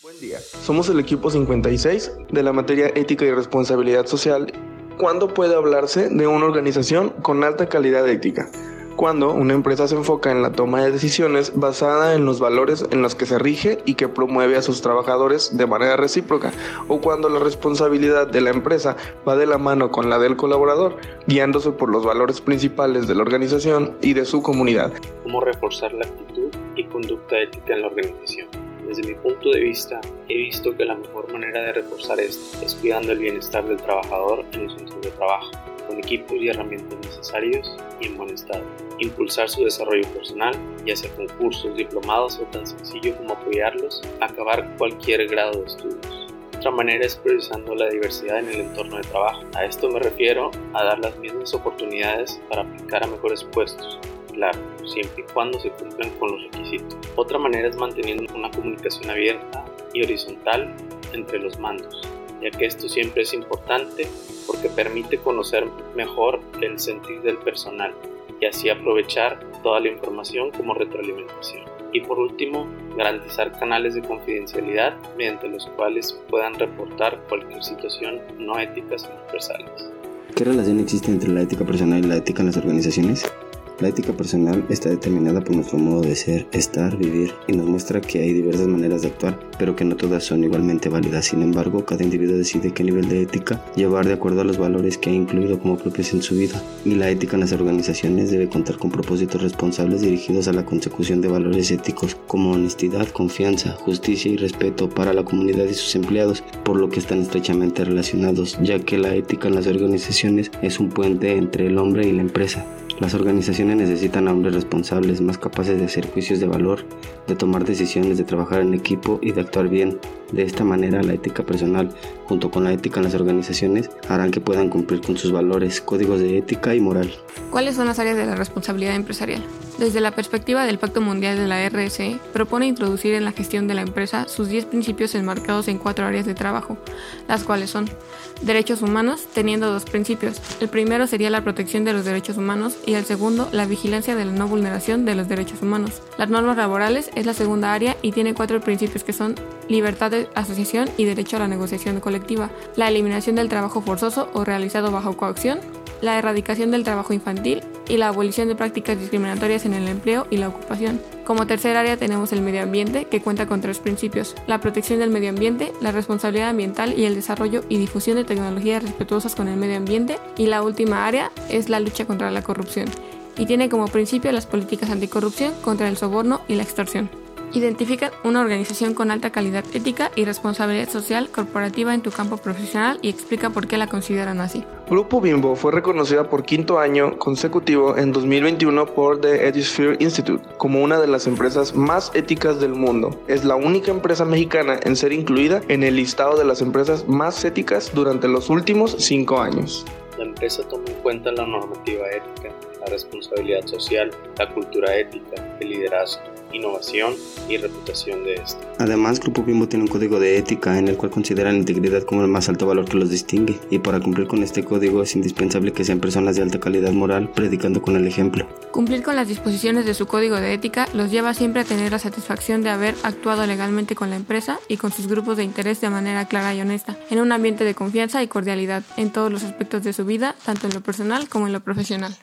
Buen día, somos el equipo 56 de la materia ética y responsabilidad social. ¿Cuándo puede hablarse de una organización con alta calidad ética? Cuando una empresa se enfoca en la toma de decisiones basada en los valores en los que se rige y que promueve a sus trabajadores de manera recíproca, o cuando la responsabilidad de la empresa va de la mano con la del colaborador, guiándose por los valores principales de la organización y de su comunidad. ¿Cómo reforzar la actitud y conducta ética en la organización? Desde mi punto de vista, he visto que la mejor manera de reforzar esto es cuidando el bienestar del trabajador en el centro de trabajo, con equipos y herramientas necesarios y en buen estado. Impulsar su desarrollo personal, ya sea con cursos, diplomados o tan sencillo como apoyarlos a acabar cualquier grado de estudios. Otra manera es priorizando la diversidad en el entorno de trabajo. A esto me refiero a dar las mismas oportunidades para aplicar a mejores puestos, siempre y cuando se cumplan con los requisitos. Otra manera es manteniendo una comunicación abierta y horizontal entre los mandos, ya que esto siempre es importante porque permite conocer mejor el sentir del personal y así aprovechar toda la información como retroalimentación. Y por último, garantizar canales de confidencialidad mediante los cuales puedan reportar cualquier situación no ética sin empresarios. ¿Qué relación existe entre la ética personal y la ética en las organizaciones? La ética personal está determinada por nuestro modo de ser, estar, vivir y nos muestra que hay diversas maneras de actuar, pero que no todas son igualmente válidas. Sin embargo, cada individuo decide qué nivel de ética llevar de acuerdo a los valores que ha incluido como propios en su vida. Y la ética en las organizaciones debe contar con propósitos responsables dirigidos a la consecución de valores éticos como honestidad, confianza, justicia y respeto para la comunidad y sus empleados, por lo que están estrechamente relacionados, ya que la ética en las organizaciones es un puente entre el hombre y la empresa. Las organizaciones necesitan a hombres responsables, más capaces de hacer juicios de valor, de tomar decisiones, de trabajar en equipo y de actuar bien. De esta manera, la ética personal, junto con la ética en las organizaciones, harán que puedan cumplir con sus valores, códigos de ética y moral. ¿Cuáles son las áreas de la responsabilidad empresarial? Desde la perspectiva del Pacto Mundial de la RSE, propone introducir en la gestión de la empresa sus 10 principios enmarcados en cuatro áreas de trabajo, las cuales son derechos humanos, teniendo dos principios. El primero sería la protección de los derechos humanos y el segundo, la vigilancia de la no vulneración de los derechos humanos. Las normas laborales es la segunda área y tiene cuatro principios que son libertad de asociación y derecho a la negociación colectiva, la eliminación del trabajo forzoso o realizado bajo coacción, la erradicación del trabajo infantil y la abolición de prácticas discriminatorias en el empleo y la ocupación. Como tercer área tenemos el medio ambiente, que cuenta con tres principios, la protección del medio ambiente, la responsabilidad ambiental y el desarrollo y difusión de tecnologías respetuosas con el medio ambiente, y la última área es la lucha contra la corrupción, y tiene como principio las políticas anticorrupción contra el soborno y la extorsión. Identifica una organización con alta calidad ética y responsabilidad social corporativa en tu campo profesional y explica por qué la consideran así. Grupo Bimbo fue reconocida por quinto año consecutivo en 2021 por The Ethisphere Institute como una de las empresas más éticas del mundo. Es la única empresa mexicana en ser incluida en el listado de las empresas más éticas durante los últimos cinco años. La empresa toma en cuenta la normativa ética, la responsabilidad social, la cultura ética, el liderazgo, innovación y reputación de este. Además, Grupo Bimbo tiene un código de ética en el cual considera la integridad como el más alto valor que los distingue, y para cumplir con este código es indispensable que sean personas de alta calidad moral, predicando con el ejemplo. Cumplir con las disposiciones de su código de ética los lleva siempre a tener la satisfacción de haber actuado legalmente con la empresa y con sus grupos de interés de manera clara y honesta, en un ambiente de confianza y cordialidad en todos los aspectos de su vida, tanto en lo personal como en lo profesional.